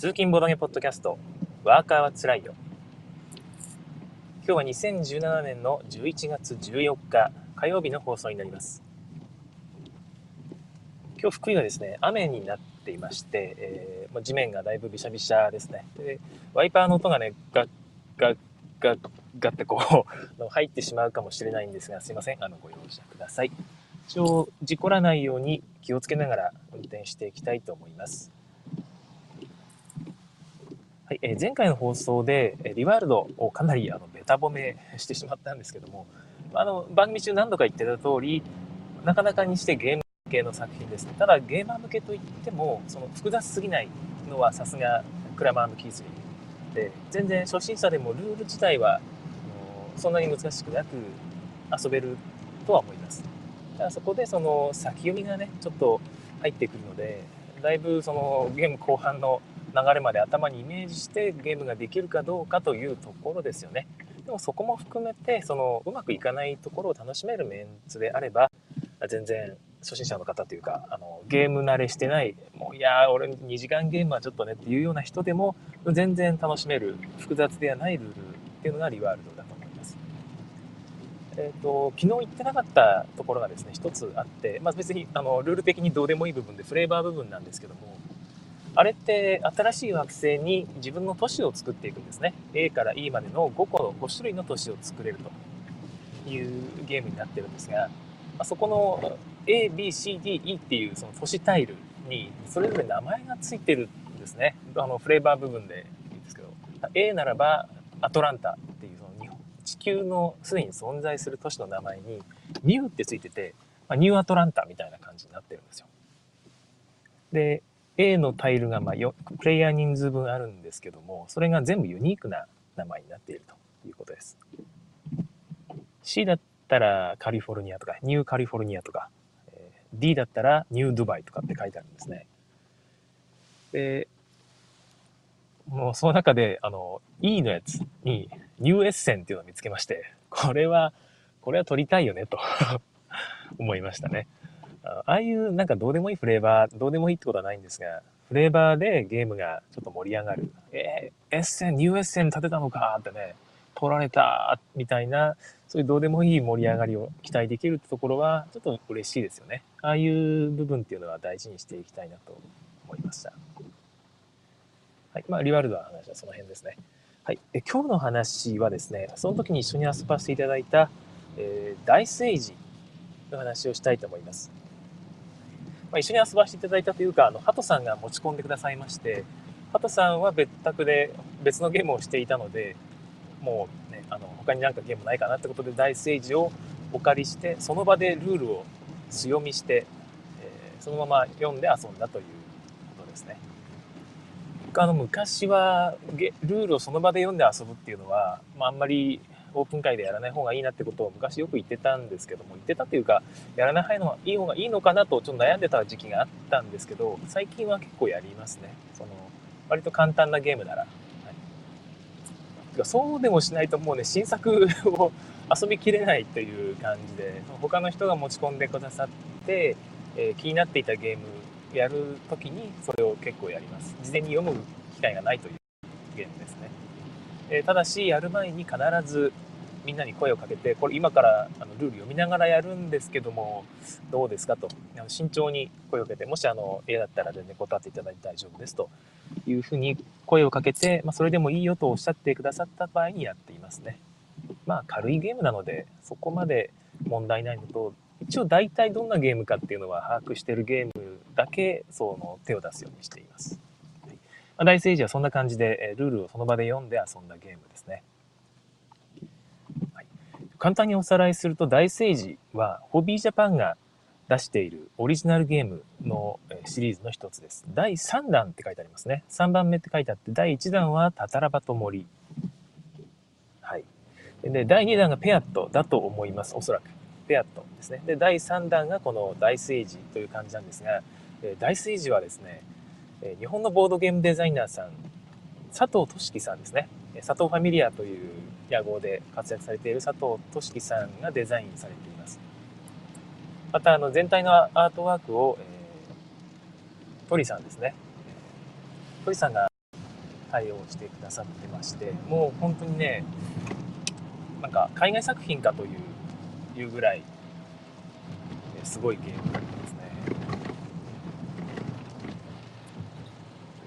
通勤ボドゲポッドキャストワーカーはつらいよ。今日は2017年の11月14日火曜日の放送になります。今日福井はですね雨になっていまして、えー、地面がだいぶびしゃびしゃですね。でワイパーの音がねガッガッガッガッってこう 入ってしまうかもしれないんですがすいません。あのご容赦ください。一応事故らないように気をつけながら運転していきたいと思います。はいえー前回の放送でリワールドをかなりあのベタ褒めしてしまったんですけどもあの番組中何度か言ってた通りなかなかにしてゲーム系の作品ですね。ただゲーマー向けといってもその複雑すぎないのはさすがクラマーキーズリーで全然初心者でもルール自体はそんなに難しくなく遊べるとは思います。ただそこでその先読みがねちょっと入ってくるのでだいぶそのゲーム後半の流れまで頭にイメージしてゲームができるかどうかというところですよねでもそこも含めてそのうまくいかないところを楽しめるメンツであれば全然初心者の方というかあのゲーム慣れしてないもういやー俺2時間ゲームはちょっとねっていうような人でも全然楽しめる複雑ではないルールっていうのがリワールドだと思います。えー、と昨日言ってなかったところがですね一つあって、まあ、別にあのルール的にどうでもいい部分でフレーバー部分なんですけどもあれって新しい惑星に自分の都市を作っていくんですね。A から E までの5個5種類の都市を作れるというゲームになってるんですが、そこの ABCDE っていうその都市タイルにそれぞれ名前がついてるんですね。あのフレーバー部分でいいんですけど。A ならばアトランタっていうその日本地球のすでに存在する都市の名前にニューってついてて、ま、ニューアトランタみたいな感じになってるんですよ。で A のタイルがまあよプレイヤー人数分あるんですけどもそれが全部ユニークな名前になっているということです。C だったらカリフォルニアとかニューカリフォルニアとか D だったらニュードバイとかって書いてあるんですね。でもうその中であの E のやつにニューエッセンっていうのを見つけましてこれはこれは取りたいよねと思いましたね。ああいうなんかどうでもいいフレーバーどうでもいいってことはないんですがフレーバーでゲームがちょっと盛り上がる。えー、エッセンニューエッセン立てたのかってね取られたみたいな。そういうどうでもいい盛り上がりを期待できるってところはちょっと嬉しいですよね。ああいう部分っていうのは大事にしていきたいなと思いました。はいまあリワルドの話はその辺ですね。はい、え今日の話はですねその時に一緒に遊ばせていただいた、えー、ダイスエイジの話をしたいと思います。まあ、一緒に遊ばせていただいたというか、あの、ハトさんが持ち込んでくださいまして、ハトさんは別宅で別のゲームをしていたので、もうね、あの、他になんかゲームないかなってことで、ダイスエイジをお借りして、その場でルールを強みして、えーそのまま読んで遊んだということですね。僕あの、昔はルールをその場で読んで遊ぶっていうのは、まあ、あんまりオープン会でやらない方がいいなってことを昔よく言ってたんですけども言ってたっていうかやらない方がいい方がいいのかなとちょっと悩んでた時期があったんですけど最近は結構やりますね。その割と簡単なゲームなら、はい、そうでもしないともうね新作を遊びきれないという感じで他の人が持ち込んでくださって、えー気になっていたゲームやるときにそれを結構やります。事前に読む機会がないというゲームですね。えただしやる前に必ずみんなに声をかけてこれ今からあのルール読みながらやるんですけどもどうですかと。慎重に声をかけてもしあの嫌だったら全然断っていただいて大丈夫ですと。いうふうに声をかけて、まあ、それでもいいよとおっしゃってくださった場合にやっていますね。まあ軽いゲームなのでそこまで問題ないのと一応大体どんなゲームかっていうのは把握してるゲームだけその手を出すようにしています。まあダイスエイジはそんな感じで、えルールをその場で読んで遊んだゲームですね。簡単におさらいすると、ダイスエイジはホビージャパンが出しているオリジナルゲームのシリーズの一つです。第3弾って書いてありますね。3番目って書いてあって、第1弾はタタラバと森。はい。で、第2弾がペアットだと思います。おそらく。ペアットですね。で、第3弾がこのダイスエイジという感じなんですが、えーダイスエイジはですね、え日本のボードゲームデザイナーさん、佐藤俊樹さんですね。佐藤ファミリアという屋号で活躍されている佐藤俊樹さんがデザインされています。また、あの、全体のアートワークを、えー、鳥さんですね。鳥さんが対応してくださってましてもう本当にねなんか海外作品かといういうぐらいすごいゲームですね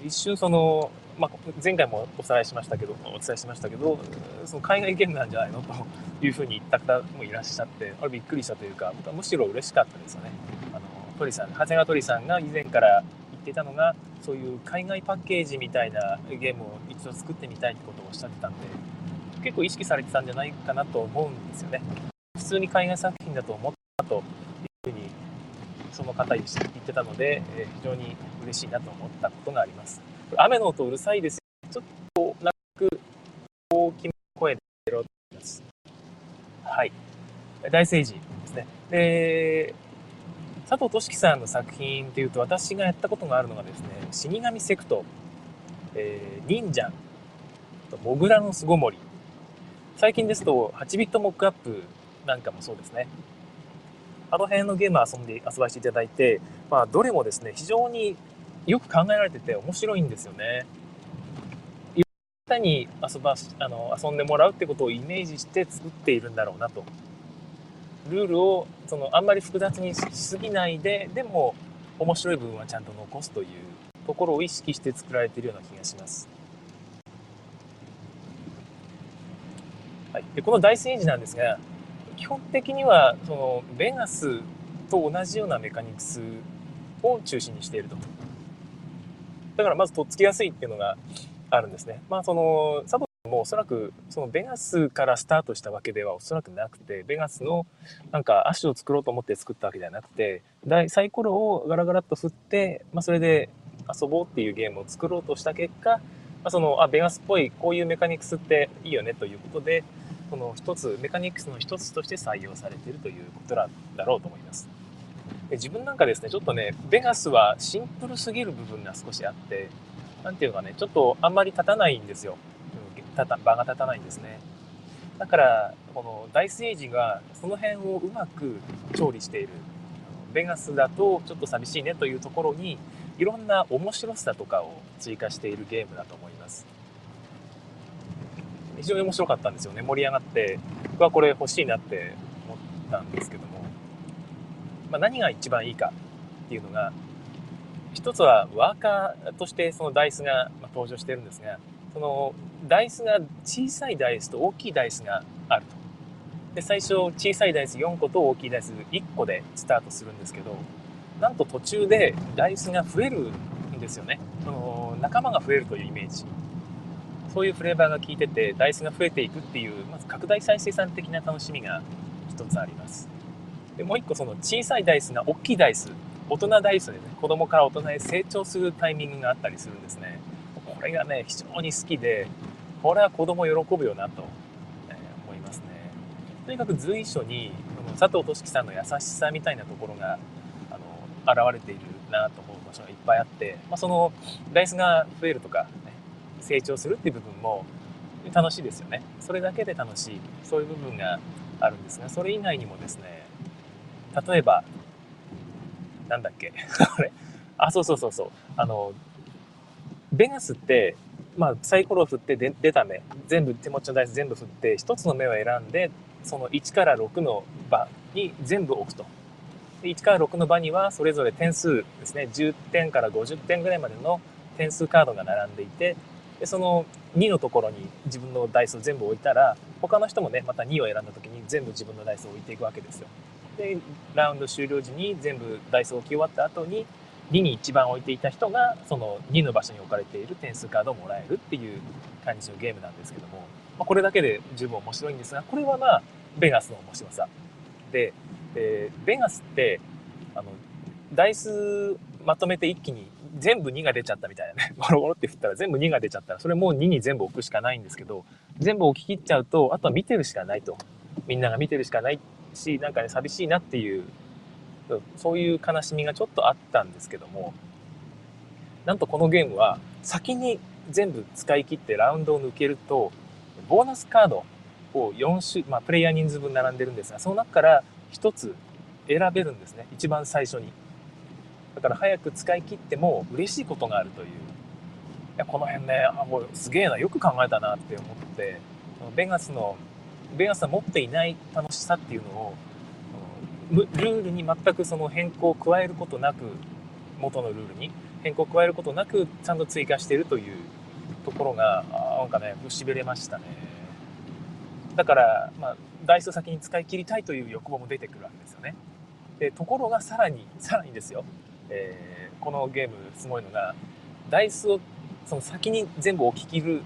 一瞬その、まあ、前回もおさらいしましたけどお伝えしましたけどその海外ゲームなんじゃないのというふうに言った方もいらっしゃってあれびっくりしたというかむしろ嬉しかったですよね。あの鳥さん長谷川鳥さんが以前から言ってたのがそういう海外パッケージみたいなゲームを一度作ってみたいってことをおっしゃってたんで結構意識されてたんじゃないかなと思うんですよね。普通に海外作品だと思ったというふうにその方言ってたので、え非常に嬉しいなと思ったことがあります。雨の音うるさいです。ちょっとなく大きな声でやろうと思います。はい。大聖寺ですね。で佐藤俊樹さんの作品というと私がやったことがあるのがですね死神セクト、えー、忍者モグラの巣ごもり。最近ですと8ビットモックアップなんかもそうですね。あの辺のゲーム遊んで遊ばせていただいて、まあ、どれもですね非常によく考えられてて面白いんですよね。いろんな方に遊ばあの遊んでもらうってことをイメージして作っているんだろうなとルールをそのあんまり複雑にしすぎないででも面白い部分はちゃんと残すというところを意識して作られているような気がします。はい、でこのダイスエイジなんですが基本的にはそのベガスと同じようなメカニクスを中心にしていると。だからまずとっつきやすいっていうのがあるんですね。まあその佐藤もおそらくそのベガスからスタートしたわけではおそらくなくてベガスのなんか足を作ろうと思って作ったわけではなくてサイコロをガラガラっと振って、まあ、それで遊ぼうっていうゲームを作ろうとした結果、まあ、そのあベガスっぽいこういうメカニクスっていいよねということでその一つメカニクスの一つとして採用されているということだろうと思います。で自分なんかですねちょっとねベガスはシンプルすぎる部分が少しあって何ていうのかねちょっとあんまり立たないんですよ。たた場が立たないんですね。だからこのダイスエイジがその辺をうまく調理しているベガスだとちょっと寂しいねというところにいろんな面白さとかを追加しているゲームだと思います非常に面白かったんですよね盛り上がって僕はこれ欲しいなって思ったんですけども、まあ、何が一番いいかっていうのが一つはワーカーとしてそのダイスが登場してるんですがそのダイスが小さいダイスと大きいダイスがあると。で、最初小さいダイス4個と大きいダイス1個でスタートするんですけど、なんと途中でダイスが増えるんですよね。その仲間が増えるというイメージ。そういうフレーバーが効いてて、ダイスが増えていくっていう、まず拡大再生産的な楽しみが一つあります。で、もう一個その小さいダイスが大きいダイス、大人ダイスでね、子供から大人へ成長するタイミングがあったりするんですね。これがね、非常に好きで、これは子供喜ぶよなと、え思いますね。とにかく随所に佐藤俊樹さんの優しさみたいなところがあの現れているなと思う場所がいっぱいあって、まあ、そのダイスが増えるとか、成長するっていう部分も楽しいですよね。それだけで楽しい。そういう部分があるんですがそれ以外にもですね例えばなんだっけ？あれ？あそうそうそうそう。あのベガスってまあ、サイコロを振って出た目。全部手持ちのダイス全部振って1つの目を選んでその1から6の場に全部置くと。1から6の場にはそれぞれ点数ですね。10点から50点ぐらいまでの点数カードが並んでいてでその2のところに自分のダイスを全部置いたら他の人もねまた2を選んだ時に全部自分のダイスを置いていくわけですよ。でラウンド終了時に全部ダイスを置き終わった後に2に一番置いていた人がその2の場所に置かれている点数カードをもらえるっていう感じのゲームなんですけども、まあ、これだけで十分面白いんですがこれはまあベガスの面白さ。で、えー、ベガスってあのダイスまとめて一気に全部2が出ちゃったみたいなね。ゴロゴロって振ったら全部2が出ちゃったらそれもう2に全部置くしかないんですけど全部置き切っちゃうとあとは見てるしかないと。みんなが見てるしかないしなんかね寂しいなっていうそういう悲しみがちょっとあったんですけどもなんとこのゲームは先に全部使い切ってラウンドを抜けるとボーナスカードを4種、まあ、プレイヤー人数分並んでるんですがその中から1つ選べるんですね。一番最初に。だから早く使い切っても嬉しいことがあるという。いやこの辺ねあもうすげえなよく考えたなって思ってベガスのベガスは持っていない楽しさっていうのをルールに全くその変更を加えることなく元のルールに変更を加えることなくちゃんと追加しているというところがなんかねしびれましたね。だから、まあ、ダイスを先に使い切りたいという欲望も出てくるわけですよね。でところがさらにさらにですよ、えー、このゲームすごいのがダイスをその先に全部置き切る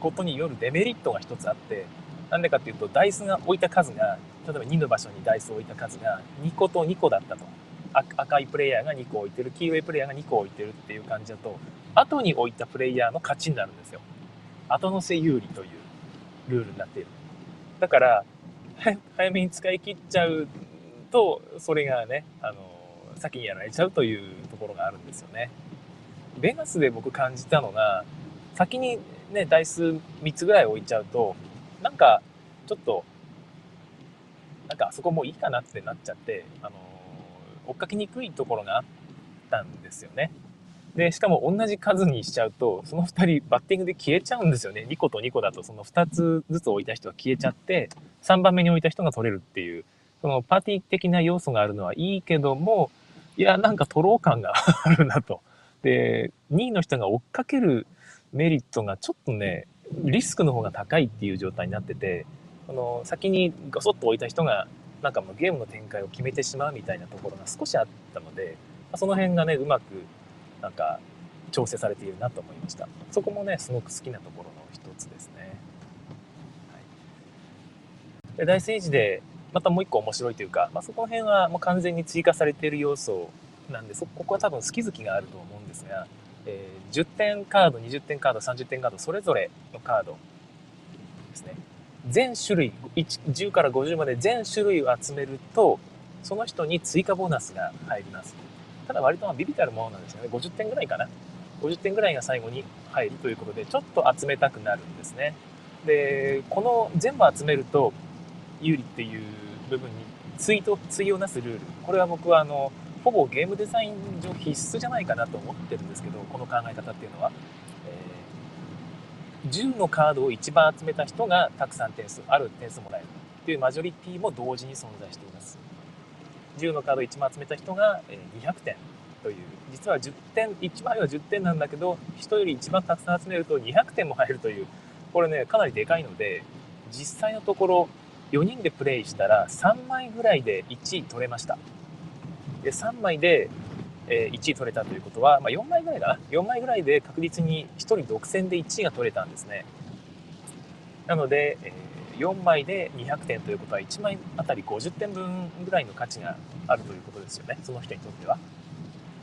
ことによるデメリットが一つあってなんでかっていうとダイスが置いた数が例えば2の場所にダイスを置いた数が2個と2個だったと。赤いプレイヤーが2個置いてる黄色いプレイヤーが2個置いてるっていう感じだと後に置いたプレイヤーの勝ちになるんですよ。後乗せ有利というルールになっている。だから早めに使い切っちゃうとそれがねあの先にやられちゃうというところがあるんですよね。ベガスで僕感じたのが先にね台数3つぐらい置いちゃうとなんかちょっとなんかあそこもういいかなってなっちゃってあの追っかけにくいところがあったんですよね。でしかも同じ数にしちゃうとその2人バッティングで消えちゃうんですよね。2個と2個だとその2つずつ置いた人が消えちゃって3番目に置いた人が取れるっていうそのパーティー的な要素があるのはいいけどもいやなんか取ろう感が あるなと。で2位の人が追っかけるメリットがちょっとねリスクの方が高いっていう状態になっててこの先にガソッと置いた人がなんかもうゲームの展開を決めてしまうみたいなところが少しあったのでその辺がねうまくなんか調整されているなと思いました。そこもねすごく好きなところの一つですね、はい、で大聖寺でまたもう一個面白いというか、まあ、そこの辺はもう完全に追加されている要素なんでそここは多分好き好きがあると思うんですが、えー、10点カード20点カード30点カードそれぞれのカードですね。全種類10から50まで全種類を集めるとその人に追加ボーナスが入ります。ただ割とビビたるものなんですよね。50点ぐらいかな。50点ぐらいが最後に入るということでちょっと集めたくなるんですね。でこの全部集めると有利っていう部分に対と対をなすルール。これは僕はあのほぼゲームデザイン上必須じゃないかなと思ってるんですけどこの考え方っていうのは、えー、10のカードを一番集めた人がたくさん点数ある点数もらえるというマジョリティも同時に存在しています。10のカードを1番集めた人が200点という。実は10点1枚は10点なんだけど人より一番たくさん集めると200点も入るという。これねかなりでかいので実際のところ4人でプレイしたら3枚ぐらいで1位取れました。で3枚で1位取れたということは、まあ、4枚ぐらいかな。4枚ぐらいで確実に1人独占で1位が取れたんですね。なので、え4枚で200点ということは1枚あたり50点分ぐらいの価値があるということですよね。その人にとっては。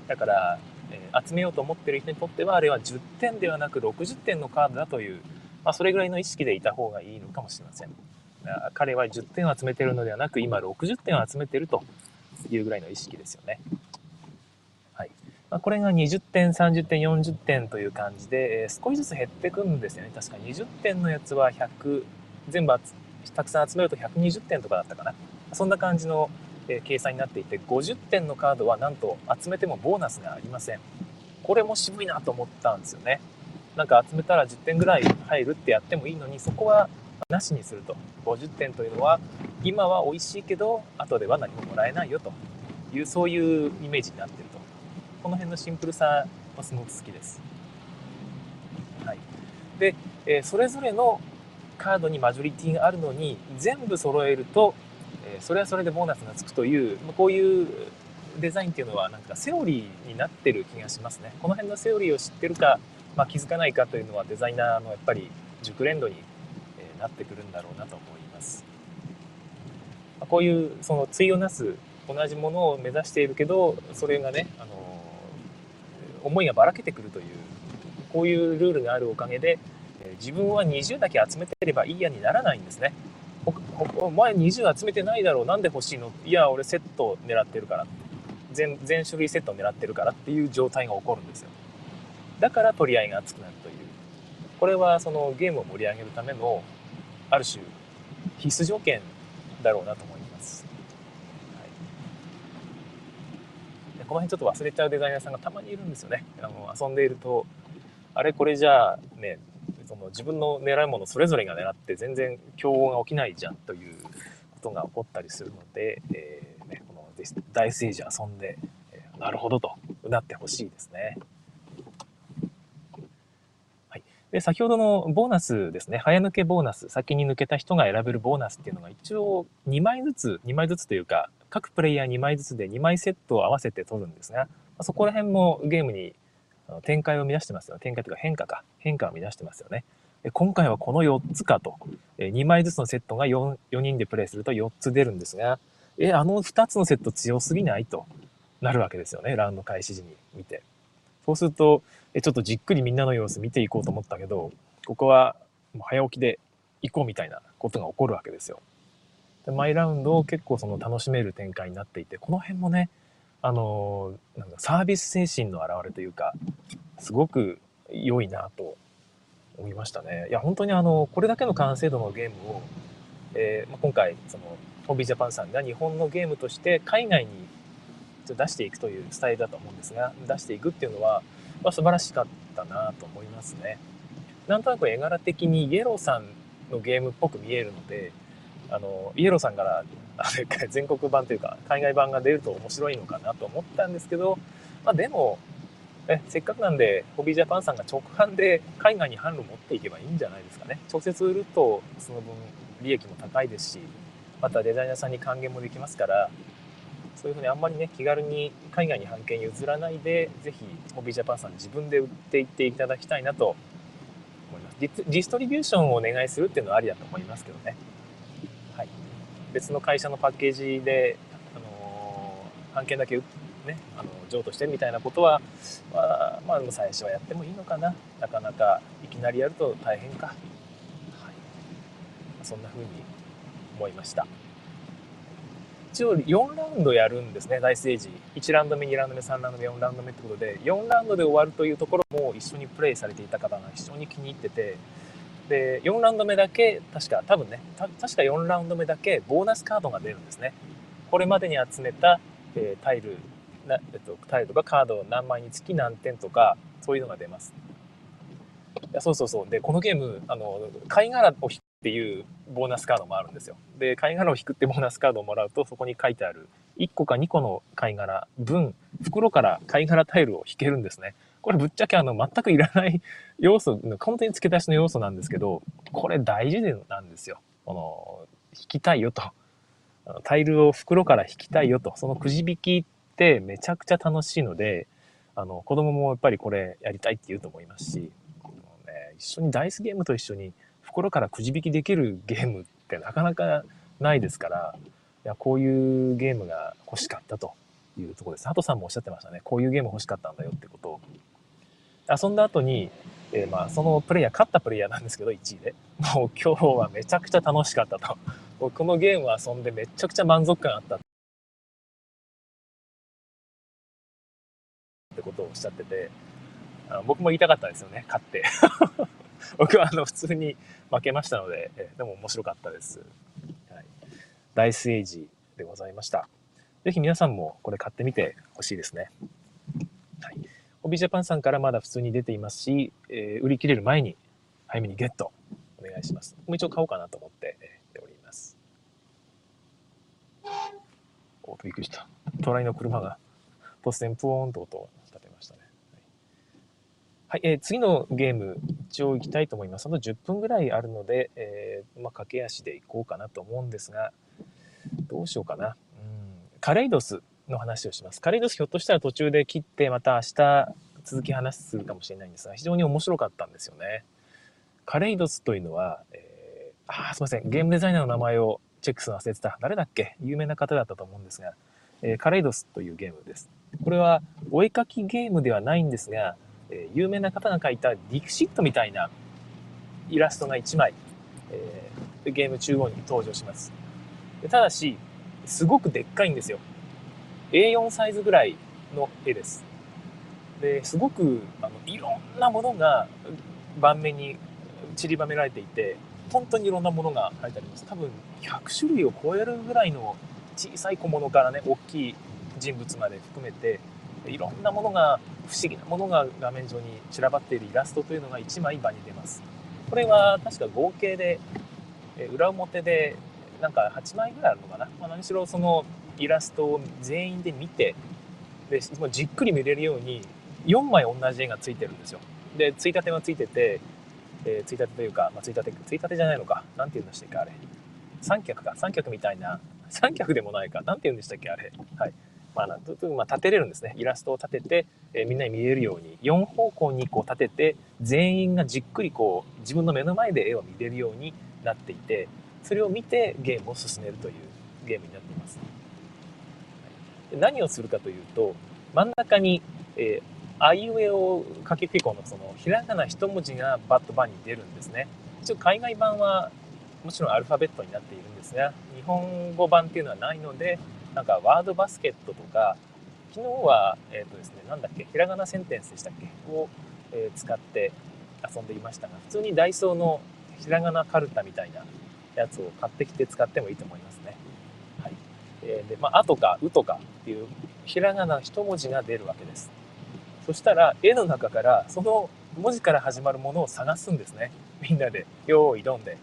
だから、え、集めようと思ってる人にとってはあれは10点ではなく60点のカードだという、まあ、それぐらいの意識でいた方がいいのかもしれません。彼は10点を集めてるのではなく今60点を集めてるというぐらいの意識ですよね。はい。まあ、これが20点30点40点という感じで、えー、少しずつ減ってくんですよね。確か20点のやつは100全部たくさん集めると120点とかだったかな。そんな感じの、え計算になっていて50点のカードはなんと集めてもボーナスがありません。これも渋いなと思ったんですよね。なんか集めたら10点ぐらい入るってやってもいいのにそこはなしにすると。50点というのは今は美味しいけど後では何ももらえないよと。いうそういうイメージになってると。この辺のシンプルさはすごく好きです、はい、で、え、それぞれのカードにマジョリティがあるのに全部揃えると、えそれはそれでボーナスがつくというまこういうデザインっていうのはなんかセオリーになってる気がしますね。この辺のセオリーを知ってるか、まあ、気づかないかというのはデザイナーのやっぱり熟練度になってくるんだろうなと思います。こういうその対をなす同じものを目指しているけどそれがねあの思いがばらけてくるというこういうルールがあるおかげで自分は20だけ集めてればいいやにならないんですね。お前20集めてないだろう。なんで欲しいの？いや俺セット狙ってるから全全種類セットを狙ってるからっていう状態が起こるんですよ。だから取り合いが熱くなるという。これはそのゲームを盛り上げるためのある種必須条件だろうなと思います、はい、でこの辺ちょっと忘れちゃうデザイナーさんがたまにいるんですよね。あの遊んでいるとあれこれじゃあねその自分の狙うものそれぞれが狙って全然競合が起きないじゃんということが起こったりするので、えーね、この大政治遊んで、えー、なるほどとうなってほしいですね。はい、で先ほどのボーナスですね早抜けボーナス先に抜けた人が選べるボーナスっていうのが一応2枚ずつ2枚ずつというか各プレイヤー2枚ずつで2枚セットを合わせて取るんですがそこら辺もゲームに展開を生み出してますよね。展開というか変化か。変化を生み出してますよね。今回はこの4つかと。2枚ずつのセットが 4, 4人でプレイすると4つ出るんですが、え、あの2つのセット強すぎないとなるわけですよね。ラウンド開始時に見て。そうすると、え、ちょっとじっくりみんなの様子見ていこうと思ったけど、ここはもう早起きで行こうみたいなことが起こるわけですよ。でマイラウンドを結構その楽しめる展開になっていて、この辺もね、あのなんかサービス精神の表れというかすごく良いなと思いましたね。いや本当にあのこれだけの完成度のゲームを、えー、ま今回そのホビージャパンさんが日本のゲームとして海外に出していくというスタイルだと思うんですが出していくっていうのは、まあ、素晴らしかったなと思いますね。なんとなく絵柄的にイエローさんのゲームっぽく見えるのであのイエローさんから 全国版というか海外版が出ると面白いのかなと思ったんですけど、まあ、でもえせっかくなんでホビージャパンさんが直販で海外に販路持っていけばいいんじゃないですかね直接売るとその分利益も高いですしまたデザイナーさんに還元もできますからそういうふうにあんまりね気軽に海外に版権譲らないでぜひホビージャパンさん自分で売っていっていただきたいなと思いますディストリビューションをお願いするっていうのはありだと思いますけどねはい別の会社のパッケージで、あのー、案件だけ、ね、あの譲渡してみたいなことは、まあ、まあ、最初はやってもいいのかな。なかなかいきなりやると大変か。はい、そんな風に思いました。一応4ラウンドやるんですね、大ステージ。1ラウンド目、2ラウンド目、3ラウンド目、4ラウンド目ってことで、4ラウンドで終わるというところも一緒にプレイされていた方が非常に気に入ってて、で4ラウンド目だけ確か多分ね確か4ラウンド目だけボーナスカードが出るんですね。これまでに集めた、えー、タイルな、えっと、タイルとかカード何枚につき何点とかそういうのが出ます。いやそうそうそう。でこのゲームあの貝殻を引っていうボーナスカードもあるんですよで貝殻を引くってボーナスカードをもらうとそこに書いてある1個か2個の貝殻分袋から貝殻タイルを引けるんですねこれぶっちゃけあの全くいらない要素、本当に付け足しの要素なんですけど、これ大事なんですよ。この、引きたいよと。タイルを袋から引きたいよと。そのくじ引きってめちゃくちゃ楽しいので、あの、子供もやっぱりこれやりたいって言うと思いますし、ね、一緒にダイスゲームと一緒に袋からくじ引きできるゲームってなかなかないですから、いや、こういうゲームが欲しかったというところです。ハトさんもおっしゃってましたね。こういうゲーム欲しかったんだよってことを。遊んだ後に、えー、まあそのプレイヤー、勝ったプレイヤーなんですけど、1位で。もう今日はめちゃくちゃ楽しかったと。このゲームを遊んでめちゃくちゃ満足感あった。ってことをおっしゃってて、あ僕も言いたかったですよね、勝って。僕はあの普通に負けましたので、え、でも面白かったです。はい、ダイスエイジでございました。ぜひ皆さんもこれ買ってみてほしいですね。はいホビージャパンさんからまだ普通に出ていますし、えー、売り切れる前に早めにゲットお願いします。もう一応買おうかなと思っております。おびっくりした。隣の車が突然プーンと音を。はい、えー、次のゲーム、一応行きたいと思います。あと10分ぐらいあるので、えー、まあ、駆け足で行こうかなと思うんですが、どうしようかな。うん、カレイドスの話をします。カレイドスひょっとしたら途中で切ってまた明日続き話するかもしれないんですが、非常に面白かったんですよね。カレイドスというのは、えー、あ、すいません。ゲームデザイナーの名前をチェックするの忘れてた。誰だっけ？有名な方だったと思うんですが、えー、カレイドスというゲームです。これはお絵かきゲームではないんですが、え、有名な方が描いたディクシットみたいなイラストが1枚、え、ゲーム中央に登場します。ただし、すごくでっかいんですよ。A4 サイズぐらいの絵です。ですごくあのいろんなものが盤面に散りばめられていて本当にいろんなものが書いてあります多分100種類を超えるぐらいの小さい小物からね大きい人物まで含めていろんなものが不思議なものが画面上に散らばっているイラストというのが1枚場に出ます。これは確か合計で裏表でなんか8枚ぐらいあるのかな、まあ、何しろそのイラストを全員で見てでもうじっくり見れるように4枚同じ絵がついてるんですよ。でついたてがついてて、えー、ついたてというか、まあ、ついたてついたてじゃないのか。何て言うんでしたっけあれ。三脚か。三脚みたいな。三脚でもないか。何て言うんでしたっけあれ。はい。まあ、まあ、立てれるんですねイラストを立てて、えー、みんなに見えるように4方向にこう立てて全員がじっくりこう自分の目の前で絵を見れるようになっていてそれを見てゲームを進めるというゲームになっています。何をするかというと真ん中に、えー、あいうえおかけっこのそのひらがな一文字がバッと番に出るんですね。一応海外版はもちろんアルファベットになっているんですが日本語版っていうのはないのでなんかワードバスケットとか昨日はえっ、ー、とですねなんだっけひらがなセンテンスでしたっけを、えー、使って遊んでいましたが普通にダイソーのひらがなカルタみたいなやつを買ってきて使ってもいいと思いますね。はい。えー、で、まあ、あとか、うとかっていうひらがな一文字が出るわけです。そしたら、絵の中からその文字から始まるものを探すんですね。みんなで、よーい、どんで。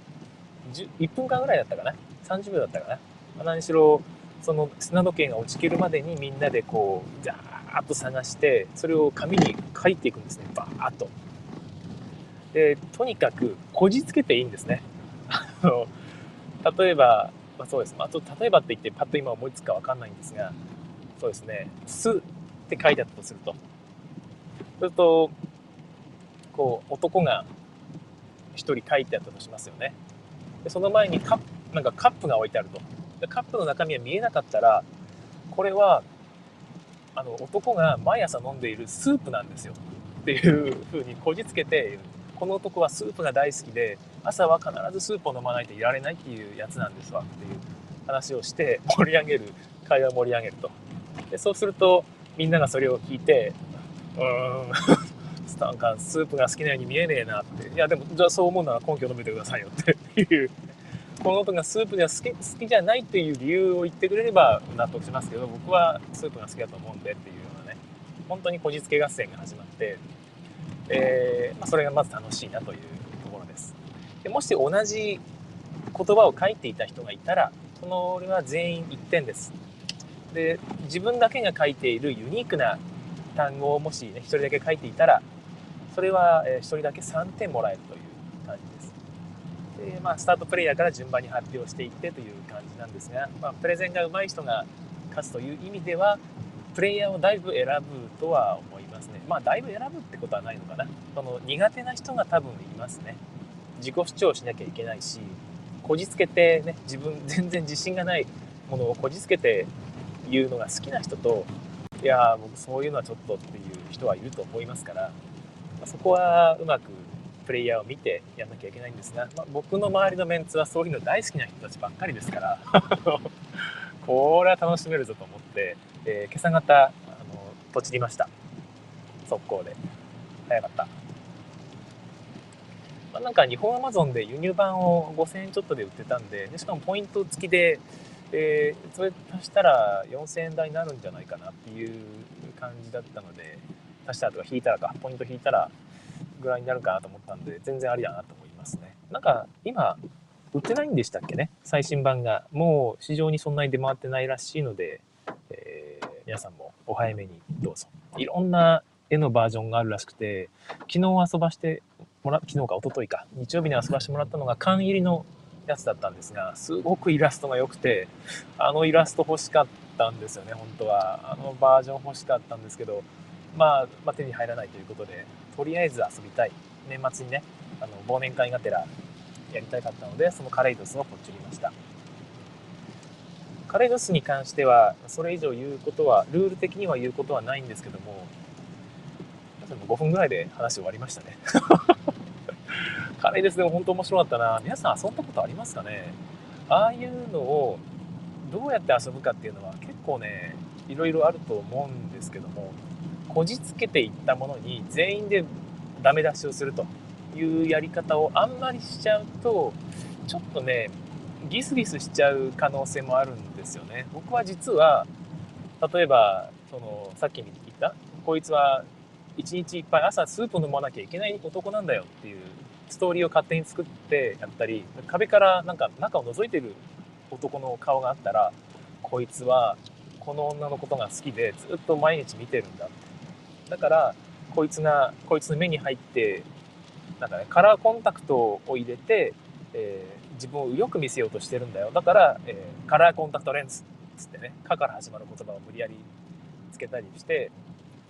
1分間ぐらいだったかな ?30 秒だったかな、まあ、何しろ、その砂時計が落ちきるまでにみんなでこう、じゃーっと探して、それを紙に書いていくんですね。バーっと。で、とにかく、こじつけていいんですね。あの、例えば、まあ、そうです。まあ、と例えばって言ってパッと今思いつくかわかんないんですが、そうですね、すって書いてあったとすると。すると、こう、男が一人書いてあったとしますよね。でその前にカップ、なんかカップが置いてあると。カップの中身が見えなかったら、これは、あの、男が毎朝飲んでいるスープなんですよ。っていうふうにこじつけてこの男はスープが大好きで朝は必ずスープを飲まないといられないっていうやつなんですわ。っていう話をして盛り上げる会話を盛り上げると。でそうするとみんながそれを聞いてうーんなんかスープが好きなように見えねえなって。いやでもじゃあそう思うなら根拠を述べてくださいよっていうこの男がスープが好き好きじゃないっていう理由を言ってくれれば納得しますけど僕はスープが好きだと思うんでっていうようなね本当にこじつけ合戦が始まってえー、まあ、それがまず楽しいなというところです。でもし同じ言葉を書いていた人がいたら、その俺は全員1点です。で、自分だけが書いているユニークな単語をもしね、1人だけ書いていたら、それは1人だけ3点もらえるという。で、まあ、スタートプレイヤーから順番に発表していってという感じなんですが、まあ、プレゼンが上手い人が勝つという意味では、プレイヤーをだいぶ選ぶとは思いますね。まあ、だいぶ選ぶってことはないのかな。その苦手な人が多分いますね。自己主張しなきゃいけないし、こじつけてね、自分 全然自信がないものをこじつけて言うのが好きな人と、いや僕そういうのはちょっとっていう人はいると思いますから、ま、そこはうまくプレイヤーを見てやんなきゃいけないんですが、まあ、僕の周りのメンツはそういうの大好きな人たちばっかりですから これは楽しめるぞと思って、えー、今朝方あのポチりました。速攻で。早かった、まあ、なんか日本アマゾンで輸入版を5000円ちょっとで売ってたんででしかもポイント付きで、えー、それ足したら4000円台になるんじゃないかなっていう感じだったので足したらとか引いたらかポイント引いたらぐらいになるかなと思ったんで全然ありだなと思いますね。なんか今売ってないんでしたっけね？最新版が。もう市場にそんなに出回ってないらしいので、えー、皆さんもお早めにどうぞ。いろんな絵のバージョンがあるらしくて昨日遊ばしてもら昨日か一昨日か日曜日に遊ばしてもらったのが缶入りのやつだったんですがすごくイラストが良くてあのイラスト欲しかったんですよね本当は。あのバージョン欲しかったんですけど、まあ、まあ手に入らないということでとりあえず遊びたい。年末にねあの忘年会がてらやりたかったのでそのカレイドスをポチりました。カレイドスに関してはそれ以上言うことはルール的には言うことはないんですけども5分ぐらいで話終わりましたね。カレイドスでも本当面白かったな。皆さん遊んだことありますかね？ああいうのをどうやって遊ぶかっていうのは結構ねいろいろあると思うんですけどもこじつけていったものに全員でダメ出しをするというやり方をあんまりしちゃうとちょっとねギスギスしちゃう可能性もあるんですよね。僕は実は例えばそのさっき言ったこいつは一日いっぱい朝スープ飲まなきゃいけない男なんだよっていうストーリーを勝手に作ってやったり壁からなんか中を覗いてる男の顔があったらこいつはこの女のことが好きでずっと毎日見てるんだ。だからこいつがこいつの目に入ってなんかねカラーコンタクトを入れて、えー、自分をよく見せようとしてるんだよだから、えー、カラーコンタクトレンズつってね「か」から始まる言葉を無理やりつけたりして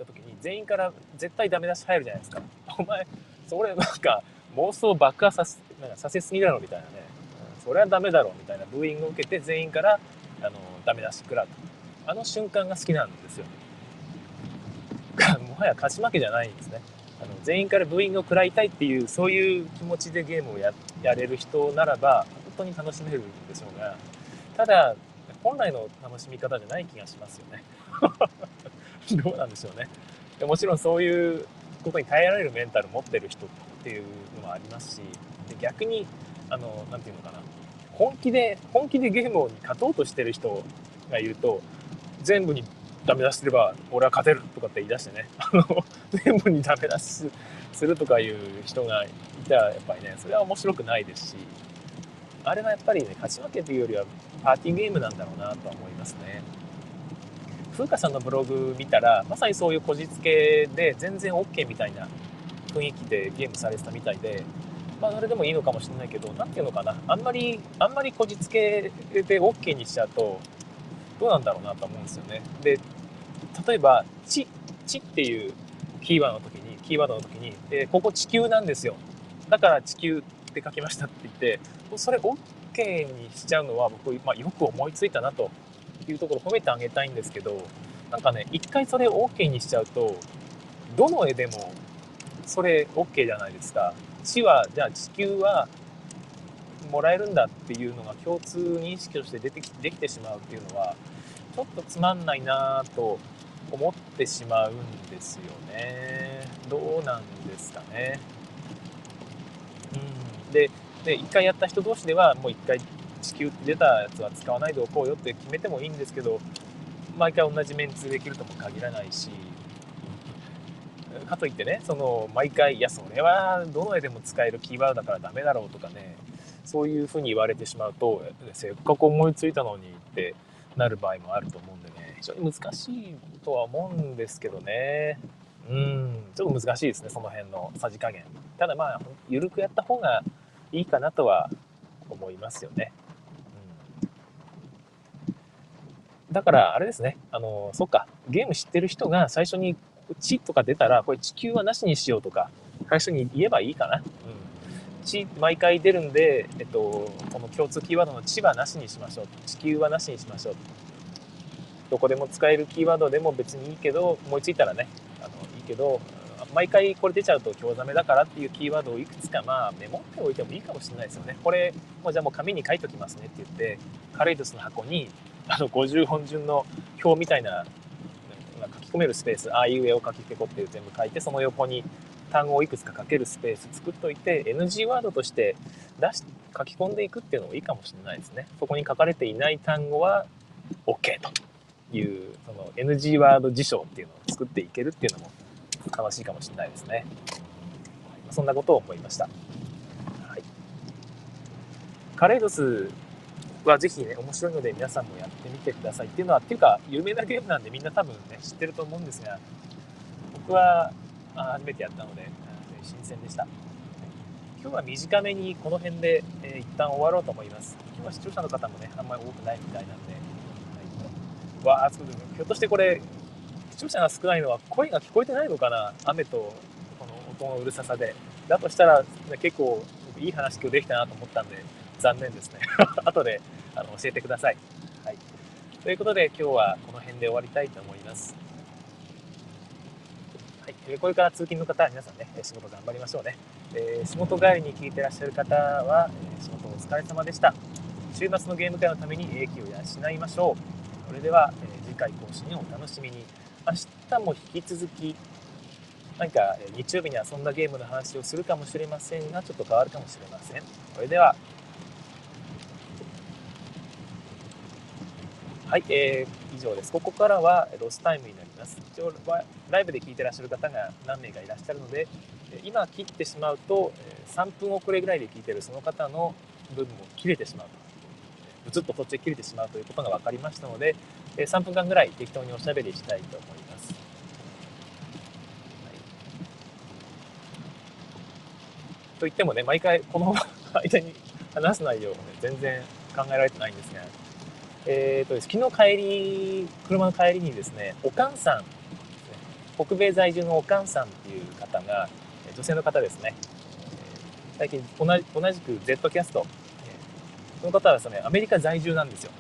た時に全員から絶対ダメ出し入るじゃないですか。お前それなんか妄想爆破させなんかさせすぎだろみたいなね、うん、それはダメだろみたいなブーイングを受けて全員からあのダメ出し食らうあの瞬間が好きなんですよ。もはや勝ち負けじゃないんですね。あの全員からブーイングを食らいたいっていうそういう気持ちでゲームをややれる人ならば本当に楽しめるんでしょうがただ本来の楽しみ方じゃない気がしますよね。どうなんでしょうね。でもちろんそういうことに耐えられるメンタル持ってる人っていうのもありますしで逆にあのなて言うのかな本気で本気でゲームに勝とうとしてる人がいると全部にダメ出しすれば俺は勝てるとかって言い出してね あの全部にダメ出しするとかいう人がいたらやっぱりねそれは面白くないですしあれはやっぱりね勝ち負けというよりはパーティーゲームなんだろうなとは思いますね。風花さんのブログ見たらまさにそういうこじつけで全然 OK みたいな雰囲気でゲームされてたみたいでまあそれでもいいのかもしれないけど何ていうのかなあんまりあんまりこじつけで OK にしちゃうとどうなんだろうなと思うんですよね。で例えば「地」「地」っていうキーワードの時にキーワードの時に、えー、ここ地球なんですよ。だから地球って書きましたって言ってそれ OK にしちゃうのは僕、まあ、よく思いついたなというところ褒めてあげたいんですけどなんかね一回それを OK にしちゃうとどの絵でもそれ OK じゃないですか。地はじゃあ地球はもらえるんだっていうのが共通認識として出てきできてしまうっていうのはちょっとつまんないなと思ってしまうんですよね。どうなんですかね。うん。でで1回やった人同士ではもう1回地球出たやつは使わないでおこうよって決めてもいいんですけど毎回同じメンツできるとも限らないしかといってねその毎回いやそれはどの絵でも使えるキーワードだからダメだろうとかねそういうふうに言われてしまうとせっかく思いついたのにってなる場合もあると思うんでね。非常に難しいとは思うんですけどね。うん。ちょっと難しいですねその辺のさじ加減。ただまあ緩くやった方がいいかなとは思いますよね。うん。だからあれですね、あの、そっか、ゲーム知ってる人が最初に地とか出たら、これ地球はなしにしようとか、最初に言えばいいかな。うん。地、毎回出るんで、えっと、この共通キーワードの地はなしにしましょう。地球はなしにしましょう。どこでも使えるキーワードでも別にいいけど、思いついたらね、あの、いいけど、毎回これ出ちゃうと興ざめだからっていうキーワードをいくつかまあメモっておいてもいいかもしれないですよね。これ、もうじゃあもう紙に書いときますねって言って、カレイドスの箱にあの50本順の表みたいな書き込めるスペースああいうえを書きけこっていう全部書いてその横に単語をいくつか書けるスペース作っといて NG ワードとして出し書き込んでいくっていうのもいいかもしれないですね。そこに書かれていない単語は OK というその NG ワード辞書っていうのを作っていけるっていうのも楽しいかもしれないですね。そんなことを思いました、はい、カレイドスはぜひね、面白いので皆さんもやってみてくださいっていうのは、っていうか、有名なゲームなんでみんな多分ね、知ってると思うんですが、僕は初めてやったので、新鮮でした。今日は短めにこの辺で、えー、一旦終わろうと思います。今日は視聴者の方もね、あんまり多くないみたいなんで、はい、わあ、ひょっとしてこれ、視聴者が少ないのは声が聞こえてないのかな？雨とこの音のうるささで。だとしたら、結構いい話今日できたなと思ったんで、残念ですね。後であの教えてください。はい。ということで今日はこの辺で終わりたいと思います。はい。これから通勤の方は皆さんね、仕事頑張りましょうね。えー、仕事帰りに聞いてらっしゃる方は、え仕事お疲れ様でした。週末のゲーム会のために英気を養いましょう。それでは、え次回更新をお楽しみに。明日も引き続き何か日曜日に遊んだゲームの話をするかもしれませんが、ちょっと変わるかもしれません。それでは、はい、えー、以上です。ここからはロスタイムになります。一応ライブで聞いてらっしゃる方が何名かいらっしゃるので、今切ってしまうと3分遅れぐらいで聞いてるその方の部分も切れてしまうと。ブツッと途中切れてしまうということが分かりましたので、3分間ぐらい適当におしゃべりしたいと思います。はい、といってもね、毎回この間に話す内容をね、全然考えられてないんですが、えーとです、昨日帰り、車の帰りにですね、おかんさん、北米在住のおかんさんっていう方が、女性の方ですね、最近同じ同じく Z キャスト、その方はですね、アメリカ在住なんですよ。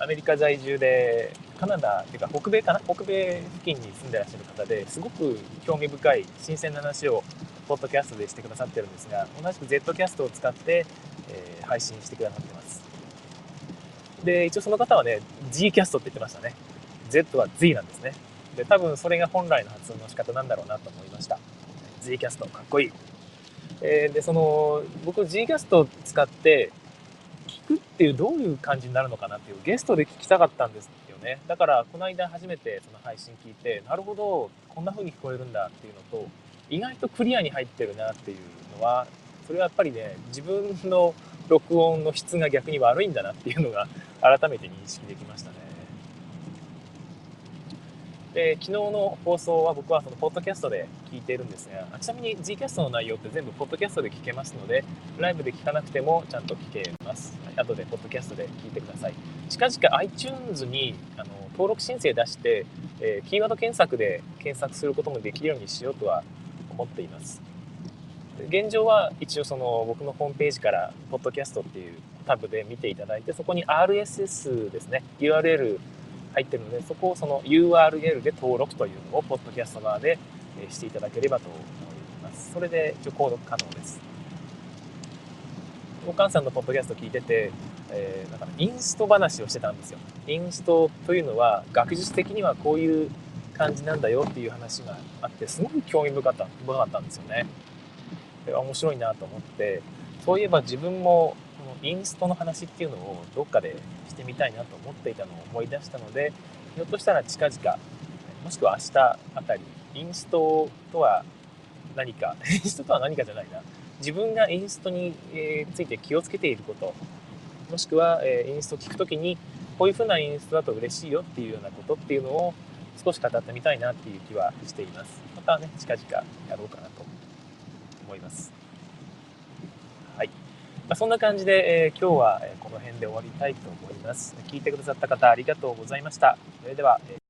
アメリカ在住で、カナダっていうか北米かな？北米付近に住んでらっしゃる方ですごく興味深い新鮮な話をポッドキャストでしてくださってるんですが同じく Z キャストを使って、えー、配信してくださってます。で一応その方はね G キャストって言ってましたね。Z は Z なんですね。で多分それが本来の発音の仕方なんだろうなと思いました。G キャストかっこいい、えー、でその僕 G キャスト使って聞くっていうどういう感じになるのかなっていうゲストで聞きたかったんですよね。だからこの間初めてその配信聞いてなるほどこんな風に聞こえるんだっていうのと意外とクリアに入ってるなっていうのはそれはやっぱりね自分の録音の質が逆に悪いんだなっていうのが改めて認識できましたね。で昨日の放送は僕はそのポッドキャストで聞いているんですがちなみに G キャストの内容って全部ポッドキャストで聞けますのでライブで聞かなくてもちゃんと聞けます、はい、後でポッドキャストで聞いてください。近々 iTunes にあの登録申請出して、えー、キーワード検索で検索することもできるようにしようとは思っています。現状は一応その僕のホームページからポッドキャストっていうタブで見ていただいてそこに RSS ですね URL 入ってるので、そこをその URL で登録というのを、ポッドキャスト側でしていただければと思います。それで一応購読可能です。お母さんのポッドキャスト聞いてて、えー、だからインスト話をしてたんですよ。インストというのは、学術的にはこういう感じなんだよっていう話があって、すごく興味深かった深かったんですよね。面白いなと思って、そういえば自分もインストの話っていうのをどっかでしてみたいなと思っていたのを思い出したのでひょっとしたら近々もしくは明日あたりインストとは何か インストとは何かじゃないな。自分がインストについて気をつけていることもしくはインスト聞く時にこういう風なインストだと嬉しいよっていうようなことっていうのを少し語ってみたいなっていう気はしています。またね近々やろうかなと。思いますはいまあ、そんな感じで、えー、今日はこの辺で終わりたいと思います。聞いてくださった方ありがとうございました。それでは、え